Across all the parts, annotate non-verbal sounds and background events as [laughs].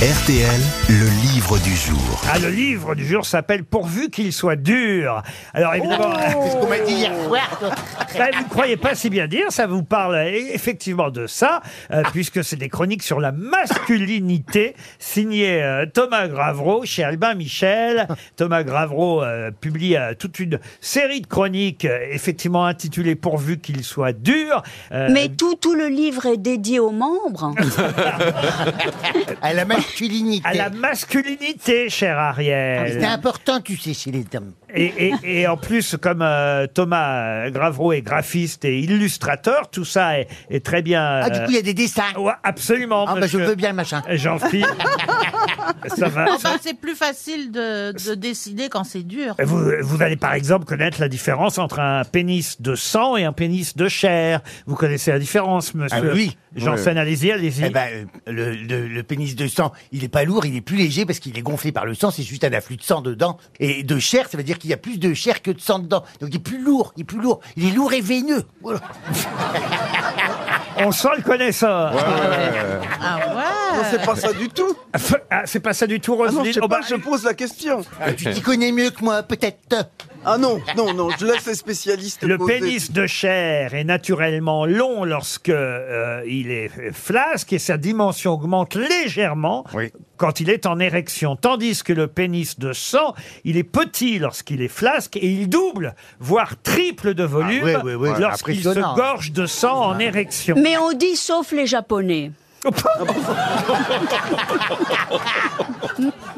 RTL, le livre du jour. Ah, le livre du jour s'appelle Pourvu qu'il soit dur. Alors évidemment, C'est ce qu'on m'a dit hier soir. [laughs] bah, vous ne croyez pas si bien dire, ça vous parle effectivement de ça, euh, puisque c'est des chroniques sur la masculinité, signées euh, Thomas Gravreau chez Albin Michel. Thomas Gravreau euh, publie euh, toute une série de chroniques, euh, effectivement intitulées Pourvu qu'il soit dur. Euh, Mais tout, tout le livre est dédié aux membres. [laughs] À la masculinité. à la masculinité, cher Ariel. C'est important, tu sais, chez les hommes. Et, et- et en plus, comme euh, Thomas Gravreau est graphiste et illustrateur, tout ça est, est très bien. Ah, du euh, coup, il y a des dessins. ouais, absolument. Ah, bah, je monsieur veux bien le machin. Jean-Philippe. [laughs] ça va. Enfin, c'est plus facile de, de décider quand c'est dur. Vous, vous allez par exemple connaître la différence entre un pénis de sang et un pénis de chair. Vous connaissez la différence, monsieur Ah oui. Janssen, allez-y, allez-y. Eh ben, euh, le, le- le pénis de sang, il est pas lourd, il est plus léger parce qu'il est gonflé par le sang, c'est juste un afflux de sang dedans. Et de chair, ça veut dire qu'il y a plus de chair que de sang dedans. Donc il est plus lourd, il est plus lourd. Il est lourd et veineux. Voilà. On sent le connaisseur. Ah ouais Non, c'est pas ça du tout. [laughs] Ah, c'est pas ça du tout, Ah non, Roselyne. je sais Oh, bah, pas, je pose la question. Ah, tu t'y connais mieux que moi, peut-être. Ah non, non, non, je laisse les spécialistes Le poser. pénis de chair est naturellement long lorsque euh, il est flasque et sa dimension augmente légèrement Oui. quand il est en érection, tandis que le pénis de sang, il est petit lorsqu'il est flasque et il double, voire triple de volume Ah, oui, oui, oui, lorsqu'il se impressionnant. gorge de sang en érection. Mais on dit sauf les Japonais. Oh,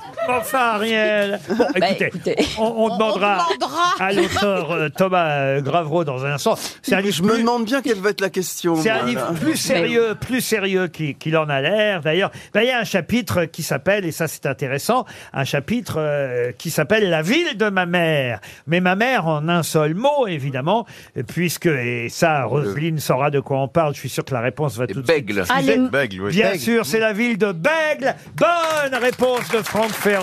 [laughs] Enfin, Ariel. [laughs] Bon, Bah, écoutez, écoutez. On, on On- demandera, on demandera. à l'auteur euh, Thomas euh, Gravreau dans un instant. C'est un livre Je me plus- demande bien quelle va être la question. C'est un moi, livre là. plus sérieux, plus sérieux qu'il qu'il en a l'air. D'ailleurs, ben, il y a un chapitre qui s'appelle, et ça c'est intéressant, un chapitre euh, qui s'appelle La ville de ma mère. Mais ma mère en un seul mot, évidemment, puisque, et ça, Roselyne saura de quoi on parle, je suis sûr que la réponse va tout de suite. Bègle. Ah, les- Bègle, oui. Bien sûr, c'est la ville de Bègle. Bonne réponse de Franck Ferrand.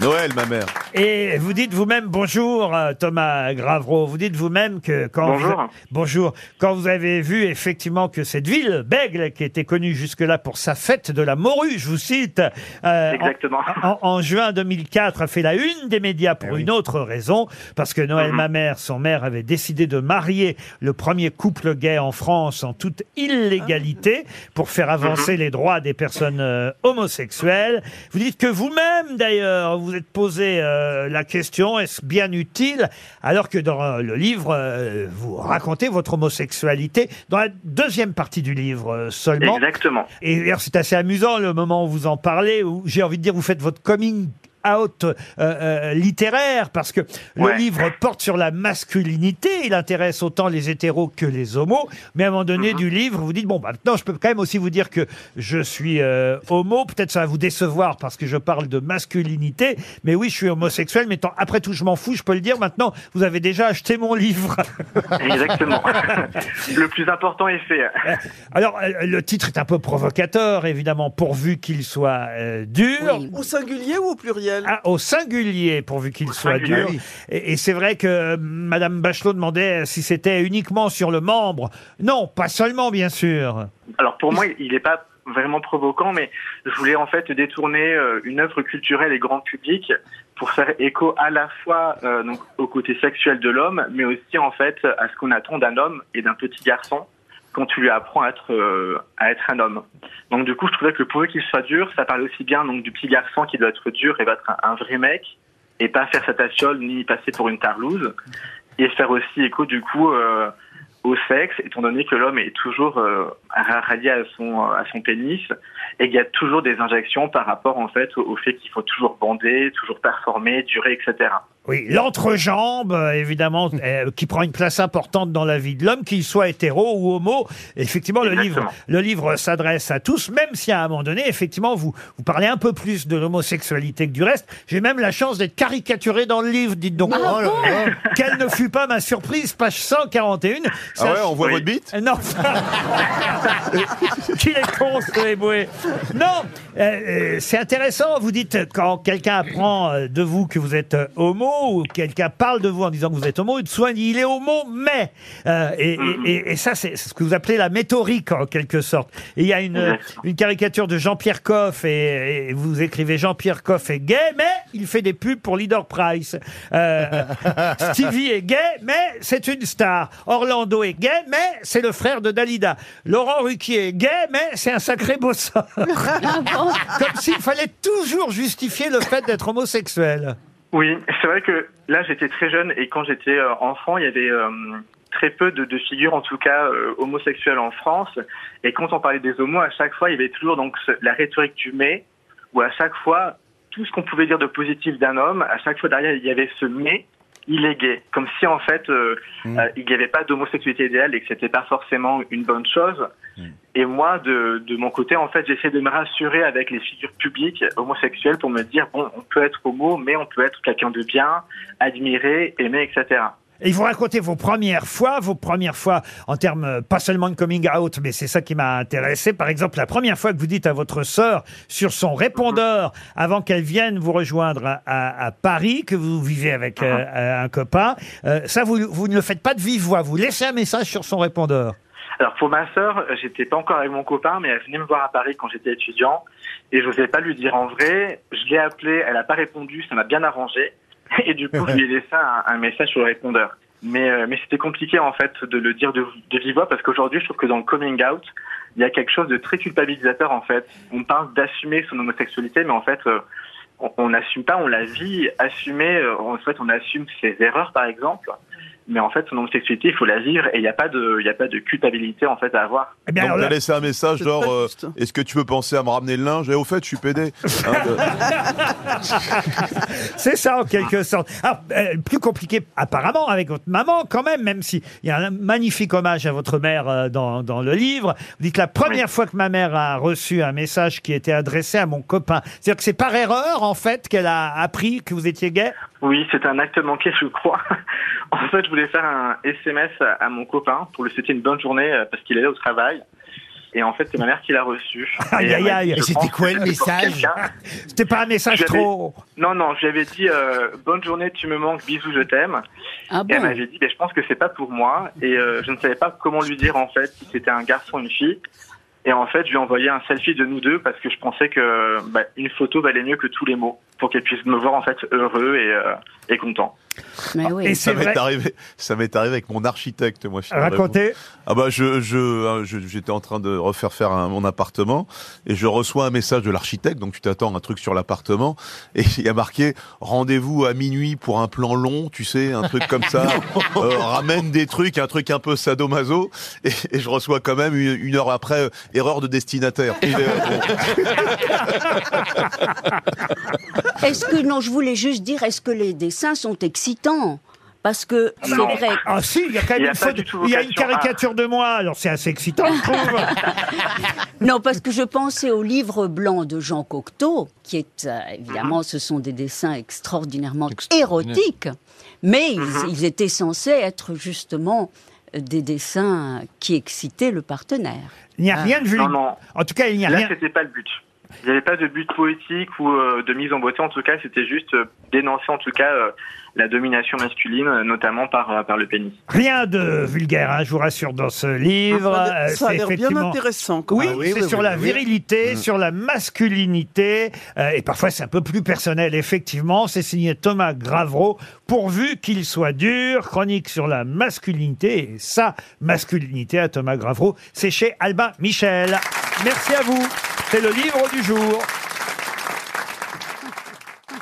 Noël, ma mère. Et vous dites vous-même bonjour, euh, Thomas Gravreau. Vous dites vous-même que quand Bonjour. vous, bonjour, quand vous avez vu effectivement que cette ville, Bègle, qui était connue jusque-là pour sa fête de la morue, je vous cite, euh, Exactement. En, en- en juin 2004, a fait la une des médias pour une autre raison, parce que Noël, ma mère, son mère, avait décidé de marier le premier couple gay en France en toute illégalité pour faire avancer les droits des personnes euh, homosexuelles. Vous dites que vous-même, d'ailleurs, vous êtes posé euh, la question est-ce bien utile alors que dans euh, le livre euh, vous racontez votre homosexualité dans la deuxième partie du livre euh, seulement. Exactement. Et d'ailleurs, c'est assez amusant le moment où vous en parlez, où j'ai envie de dire, vous faites votre coming out euh, euh, littéraire parce que le Ouais. livre porte sur la masculinité, il intéresse autant les hétéros que les homos, mais à un moment donné Mhm. du livre, vous dites bon bah, maintenant je peux quand même aussi vous dire que je suis euh, homo, peut-être ça va vous décevoir parce que je parle de masculinité, mais oui je suis homosexuel, mais tant- après tout je m'en fous, je peux le dire maintenant, vous avez déjà acheté mon livre. [laughs] Exactement. le plus important est fait. [laughs] Alors euh, le titre est un peu provocateur évidemment pourvu qu'il soit euh, dur. Oui. Au singulier ou au pluriel Ah, au singulier, pourvu qu'il soit singulier. dur. Et, et c'est vrai que euh, Madame Bachelot demandait si c'était uniquement sur le membre. Non, pas seulement, bien sûr. Alors pour moi, il n'est pas vraiment provoquant, mais je voulais en fait détourner euh, une œuvre culturelle et grand public pour faire écho à la fois euh, donc au côté sexuel de l'homme, mais aussi en fait à ce qu'on attend d'un homme et d'un petit garçon quand tu lui apprends à être euh, à être un homme. Donc du coup, je trouvais que le pourvu qu'il soit dur, ça parle aussi bien donc du petit garçon qui doit être dur et va être un, vrai mec et pas faire sa tachiole ni passer pour une tarlouse et faire aussi écho du coup euh, au sexe, étant donné que l'homme est toujours euh, rallié à son à son pénis et qu'il y a toujours des injections par rapport en fait au fait qu'il faut toujours bander, toujours performer, durer, etc. Oui, l'entrejambe, euh, évidemment, euh, qui prend une place importante dans la vie de l'homme, qu'il soit hétéro ou homo. Effectivement, le livre, Exactement. le livre s'adresse à tous, même si à un moment donné, effectivement, vous, vous parlez un peu plus de l'homosexualité que du reste. J'ai même la chance d'être caricaturé dans le livre, dites donc. Oh là là. Quelle ne fut pas ma surprise, page 141. Ah ouais, on voit Oui. votre bite Euh, Non. [laughs] Qu'il est con, ce éboué. Non, euh, euh, c'est intéressant. Vous dites, quand quelqu'un apprend euh, de vous que vous êtes euh, homo, ou quelqu'un parle de vous en disant que vous êtes homo, soit il est homo, mais. Euh, et, et- et- et ça, c'est ce que vous appelez la métaurique, en quelque sorte. Et il y a une, une caricature de Jean-Pierre Coff, et, et vous écrivez Jean-Pierre Coff est gay, mais il fait des pubs pour Leader Price. Euh, [laughs] Stevie est gay, mais c'est une star. Orlando est gay, mais c'est le frère de Dalida. Laurent Ruquier est gay, mais c'est un sacré bosseur. [laughs] Comme s'il fallait toujours justifier le fait d'être homosexuel. Oui, c'est vrai que là j'étais très jeune et quand j'étais euh, enfant, il y avait euh, très peu de, de figures, en tout cas euh, homosexuelles en France. Et quand on parlait des homos, à chaque fois, il y avait toujours donc la rhétorique du mais, où à chaque fois, tout ce qu'on pouvait dire de positif d'un homme, à chaque fois derrière, il y avait ce mais, il est gay. Comme si en fait, euh, euh, il n'y avait pas d'homosexualité idéale et que c'était pas forcément une bonne chose. Et moi, de, de mon côté, en fait, j'essaie de me rassurer avec les figures publiques homosexuelles pour me dire, bon, on peut être homo, mais on peut être quelqu'un de bien, admiré, aimé, etc. Et vous racontez vos premières fois, vos premières fois en termes euh, pas seulement de coming out, mais c'est ça qui m'a intéressé. Par exemple, la première fois que vous dites à votre sœur sur son répondeur, avant qu'elle vienne vous rejoindre à, à- à Paris, que vous vivez avec euh, euh, un copain, euh, ça vous, vous ne le faites pas de vive voix, vous laissez un message sur son répondeur. Alors pour ma sœur, euh, j'étais pas encore avec mon copain, mais elle venait me voir à Paris quand j'étais étudiant, et je n'osais pas lui dire en vrai. Je l'ai appelée, elle a pas répondu, ça m'a bien arrangé, et du coup je lui ai laissé un, un message sur le répondeur. Mais euh, mais c'était compliqué en fait de le dire de, de vive voix parce qu'aujourd'hui je trouve que dans le coming out, il y a quelque chose de très culpabilisateur en fait. On parle d'assumer son homosexualité, mais en fait euh, on- n'assume pas, on la vit. Assumer, euh, en fait, on assume ses erreurs, par exemple. Mais en fait, son homosexualité, il faut la vivre et il n'y a pas de, il a pas de culpabilité en fait à avoir. Eh bien, Donc t'as laissé un message genre euh. Est-ce que tu peux penser à me ramener le linge? Et au fait, je suis pédé. Hein, de- [laughs] C'est ça en quelque sorte. Alors, euh, plus compliqué apparemment avec votre maman quand même, même si il y a un magnifique hommage à votre mère euh, dans, dans le livre. Vous dites la première fois que ma mère a reçu un message qui était adressé à mon copain. C'est-à-dire que c'est par erreur en fait qu'elle a appris que vous étiez gay? Oui, c'est un acte manqué, je crois. En fait, je voulais faire un SMS à, mon copain pour lui souhaiter une bonne journée euh, parce qu'il allait au travail. Et en fait, c'est ma mère qui l'a reçu. Aïe, aïe, aïe. Et c'était quoi le message. C'était pas un message trop. Non, non, je lui avais dit euh, bonne journée, tu me manques, bisous, je t'aime. Ah Et elle m'avait dit, ben, je pense que c'est pas pour moi. Et euh, je ne savais pas comment lui dire en fait si c'était un garçon ou une fille. Et en fait, je lui ai envoyé un selfie de nous deux parce que je pensais que bah, une photo valait mieux que tous les mots pour qu'elle puisse me voir en fait heureux et, euh, et content. Mais Et oui. Ça m'est arrivé. Ça m'est arrivé avec mon architecte, moi. Racontez. Ah bah je je euh, je- j'étais en train de refaire faire un- mon appartement et je reçois un message de l'architecte donc tu t'attends un truc sur l'appartement et [laughs] il y a marqué rendez-vous à minuit pour un plan long tu sais un truc comme ça [laughs] Euh, ramène des trucs un truc un peu sadomaso et, et je reçois quand même une, une heure après euh, erreur de destinataire [laughs] Est-ce que, non, je voulais juste dire, est-ce que les dessins sont excitants? Parce que c'est Non. vrai. Ah si, il y a quand Il même y a une pas photo. du tout Il y a une vocation à- caricature de moi. Alors c'est assez excitant, je trouve. [laughs] Non, parce que je pensais au livre blanc de Jean Cocteau, qui est euh, évidemment, ce sont des dessins extraordinairement érotiques, mais ils, ils étaient censés être justement euh, des dessins qui excitaient le partenaire. Il n'y a rien de Non, vulgaire. non. En tout cas, il n'y a Là, rien. c'était pas le but. Il n'y avait pas de but poétique ou euh, de mise en beauté. En tout cas, c'était juste euh, dénoncer en tout cas euh, la domination masculine, notamment par euh, par le pénis. Rien de vulgaire, hein, je vous rassure, dans ce livre. Euh, Ça a c'est l'air bien intéressant. quand Oui, c'est sur la virilité, sur la masculinité, euh, et parfois c'est un peu plus personnel, effectivement. C'est signé Thomas Gravreau, pourvu qu'il soit dur, chronique sur la masculinité, et sa masculinité à Thomas Gravreau. C'est chez Albin Michel. Merci à vous. C'est le livre du jour.